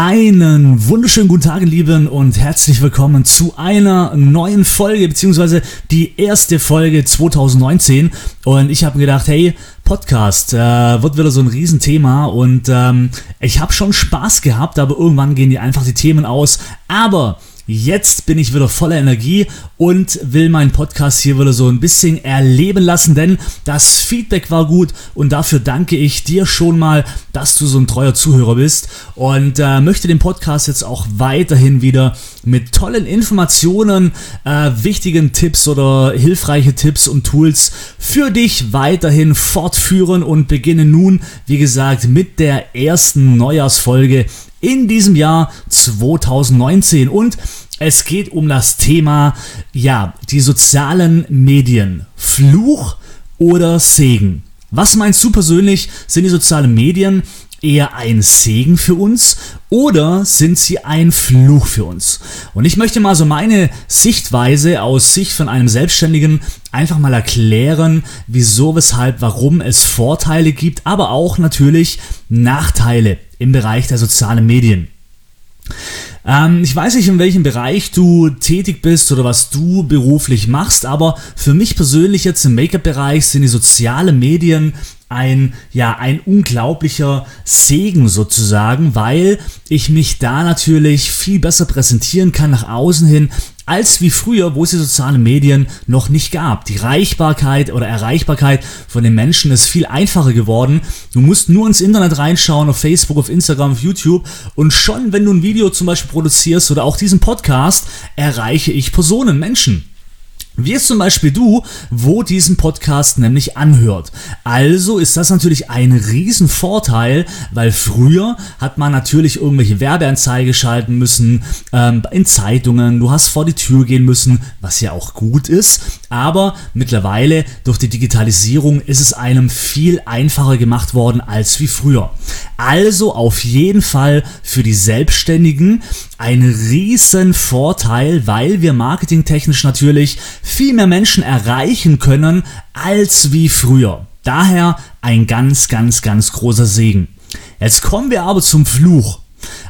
Einen wunderschönen guten Tag, Lieben, und herzlich willkommen zu einer neuen Folge, beziehungsweise die erste Folge 2019. Und ich habe gedacht, hey, Podcast äh, wird wieder so ein Riesenthema und ähm, ich habe schon Spaß gehabt, aber irgendwann gehen die einfach die Themen aus. Aber Jetzt bin ich wieder voller Energie und will meinen Podcast hier wieder so ein bisschen erleben lassen, denn das Feedback war gut und dafür danke ich dir schon mal, dass du so ein treuer Zuhörer bist und äh, möchte den Podcast jetzt auch weiterhin wieder mit tollen Informationen, äh, wichtigen Tipps oder hilfreiche Tipps und Tools für dich weiterhin fortführen und beginne nun, wie gesagt, mit der ersten Neujahrsfolge in diesem Jahr 2019 und es geht um das Thema, ja, die sozialen Medien. Fluch oder Segen? Was meinst du persönlich? Sind die sozialen Medien eher ein Segen für uns oder sind sie ein Fluch für uns? Und ich möchte mal so meine Sichtweise aus Sicht von einem Selbstständigen einfach mal erklären, wieso, weshalb, warum es Vorteile gibt, aber auch natürlich Nachteile im Bereich der sozialen Medien. Ähm, ich weiß nicht, in welchem Bereich du tätig bist oder was du beruflich machst, aber für mich persönlich jetzt im Make-up-Bereich sind die sozialen Medien ein, ja, ein unglaublicher Segen sozusagen, weil ich mich da natürlich viel besser präsentieren kann nach außen hin, als wie früher, wo es die sozialen Medien noch nicht gab. Die Reichbarkeit oder Erreichbarkeit von den Menschen ist viel einfacher geworden. Du musst nur ins Internet reinschauen, auf Facebook, auf Instagram, auf YouTube und schon, wenn du ein Video zum Beispiel produzierst oder auch diesen Podcast, erreiche ich Personen, Menschen. Wie es zum Beispiel du, wo diesen Podcast nämlich anhört. Also ist das natürlich ein Riesenvorteil, weil früher hat man natürlich irgendwelche Werbeanzeige schalten müssen ähm, in Zeitungen, du hast vor die Tür gehen müssen, was ja auch gut ist, aber mittlerweile durch die Digitalisierung ist es einem viel einfacher gemacht worden als wie früher. Also auf jeden Fall für die Selbstständigen ein riesen Vorteil, weil wir marketingtechnisch natürlich viel mehr Menschen erreichen können als wie früher. Daher ein ganz, ganz, ganz großer Segen. Jetzt kommen wir aber zum Fluch.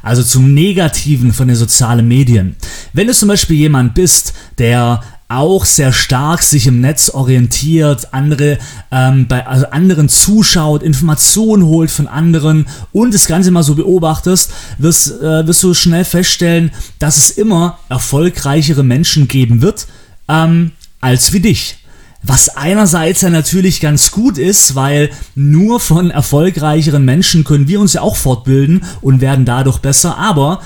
Also zum Negativen von den sozialen Medien. Wenn du zum Beispiel jemand bist, der auch sehr stark sich im Netz orientiert, andere ähm, bei also anderen zuschaut, Informationen holt von anderen und das Ganze mal so beobachtest, wirst, äh, wirst du schnell feststellen, dass es immer erfolgreichere Menschen geben wird ähm, als wie dich. Was einerseits ja natürlich ganz gut ist, weil nur von erfolgreicheren Menschen können wir uns ja auch fortbilden und werden dadurch besser, aber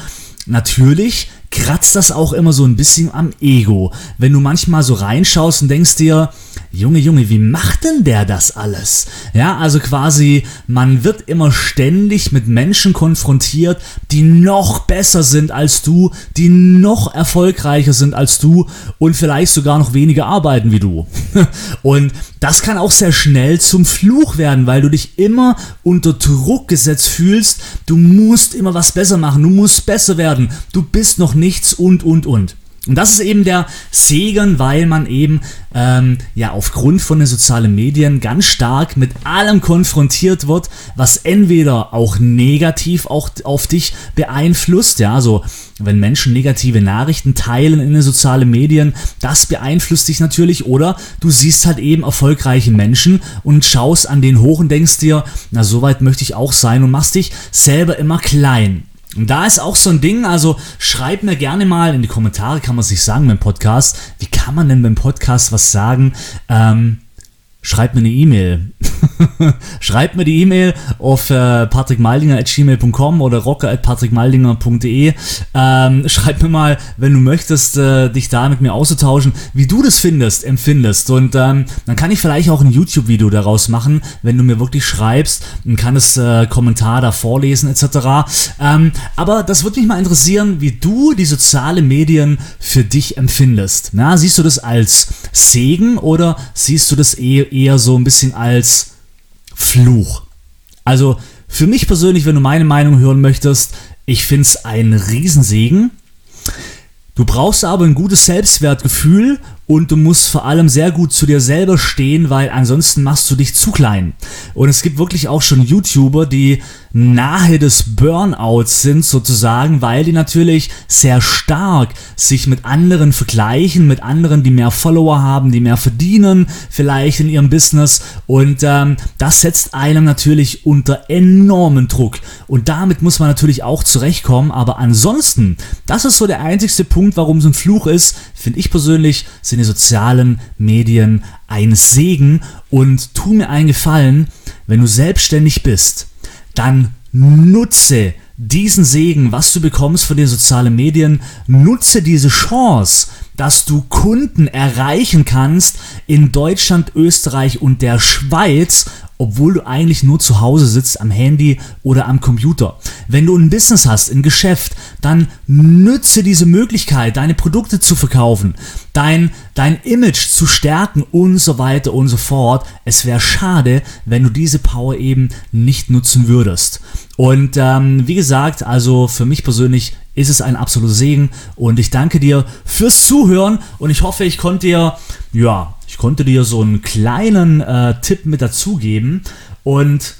natürlich kratzt das auch immer so ein bisschen am Ego. Wenn du manchmal so reinschaust und denkst dir, Junge, Junge, wie macht denn der das alles? Ja, also quasi, man wird immer ständig mit Menschen konfrontiert, die noch besser sind als du, die noch erfolgreicher sind als du und vielleicht sogar noch weniger arbeiten wie du. Und das kann auch sehr schnell zum Fluch werden, weil du dich immer unter Druck gesetzt fühlst. Du musst immer was besser machen, du musst besser werden, du bist noch nichts und, und, und. Und das ist eben der Segen, weil man eben ähm, ja aufgrund von den sozialen Medien ganz stark mit allem konfrontiert wird, was entweder auch negativ auch auf dich beeinflusst, ja, also wenn Menschen negative Nachrichten teilen in den sozialen Medien, das beeinflusst dich natürlich, oder du siehst halt eben erfolgreiche Menschen und schaust an den hoch und denkst dir, na soweit möchte ich auch sein und machst dich selber immer klein. Und da ist auch so ein Ding, also schreib mir gerne mal in die Kommentare, kann man sich sagen beim Podcast, wie kann man denn beim Podcast was sagen, ähm, schreibt mir eine E-Mail. schreibt mir die E-Mail auf äh, patrickmaldinger.gmail.com oder rocker.patrickmaldinger.de. Ähm, schreib mir mal, wenn du möchtest, äh, dich da mit mir auszutauschen, wie du das findest, empfindest. Und ähm, dann kann ich vielleicht auch ein YouTube-Video daraus machen, wenn du mir wirklich schreibst und kann das äh, Kommentar da vorlesen etc. Ähm, aber das würde mich mal interessieren, wie du die sozialen Medien für dich empfindest. Na, siehst du das als Segen oder siehst du das eher, eher so ein bisschen als Fluch. Also für mich persönlich, wenn du meine Meinung hören möchtest, ich finde es ein Riesensegen. Du brauchst aber ein gutes Selbstwertgefühl und du musst vor allem sehr gut zu dir selber stehen, weil ansonsten machst du dich zu klein. Und es gibt wirklich auch schon YouTuber, die nahe des Burnouts sind sozusagen, weil die natürlich sehr stark sich mit anderen vergleichen, mit anderen, die mehr Follower haben, die mehr verdienen, vielleicht in ihrem Business. Und ähm, das setzt einem natürlich unter enormen Druck. Und damit muss man natürlich auch zurechtkommen. Aber ansonsten, das ist so der einzigste Punkt, warum es ein Fluch ist, finde ich persönlich, sind die sozialen Medien ein Segen. Und tu mir einen Gefallen, wenn du selbstständig bist, dann nutze diesen Segen, was du bekommst von den sozialen Medien, nutze diese Chance, dass du Kunden erreichen kannst in Deutschland, Österreich und der Schweiz obwohl du eigentlich nur zu Hause sitzt am Handy oder am Computer. Wenn du ein Business hast, ein Geschäft, dann nütze diese Möglichkeit, deine Produkte zu verkaufen, dein, dein Image zu stärken und so weiter und so fort. Es wäre schade, wenn du diese Power eben nicht nutzen würdest. Und ähm, wie gesagt, also für mich persönlich ist es ein absoluter Segen und ich danke dir fürs Zuhören und ich hoffe, ich konnte dir, ja, ich konnte dir so einen kleinen äh, Tipp mit dazugeben und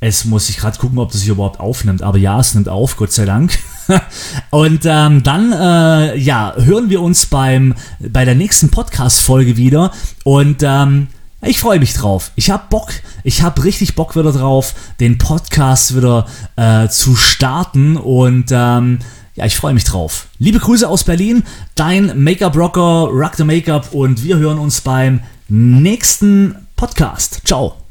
es muss ich gerade gucken, ob das hier überhaupt aufnimmt. Aber ja, es nimmt auf, Gott sei Dank. und ähm, dann, äh, ja, hören wir uns beim, bei der nächsten Podcast-Folge wieder. Und ähm, ich freue mich drauf. Ich habe Bock, ich habe richtig Bock wieder drauf, den Podcast wieder äh, zu starten. Und ähm, ja, ich freue mich drauf. Liebe Grüße aus Berlin, dein Make-up-Rocker, Rock the Make-up und wir hören uns beim nächsten Podcast. Ciao.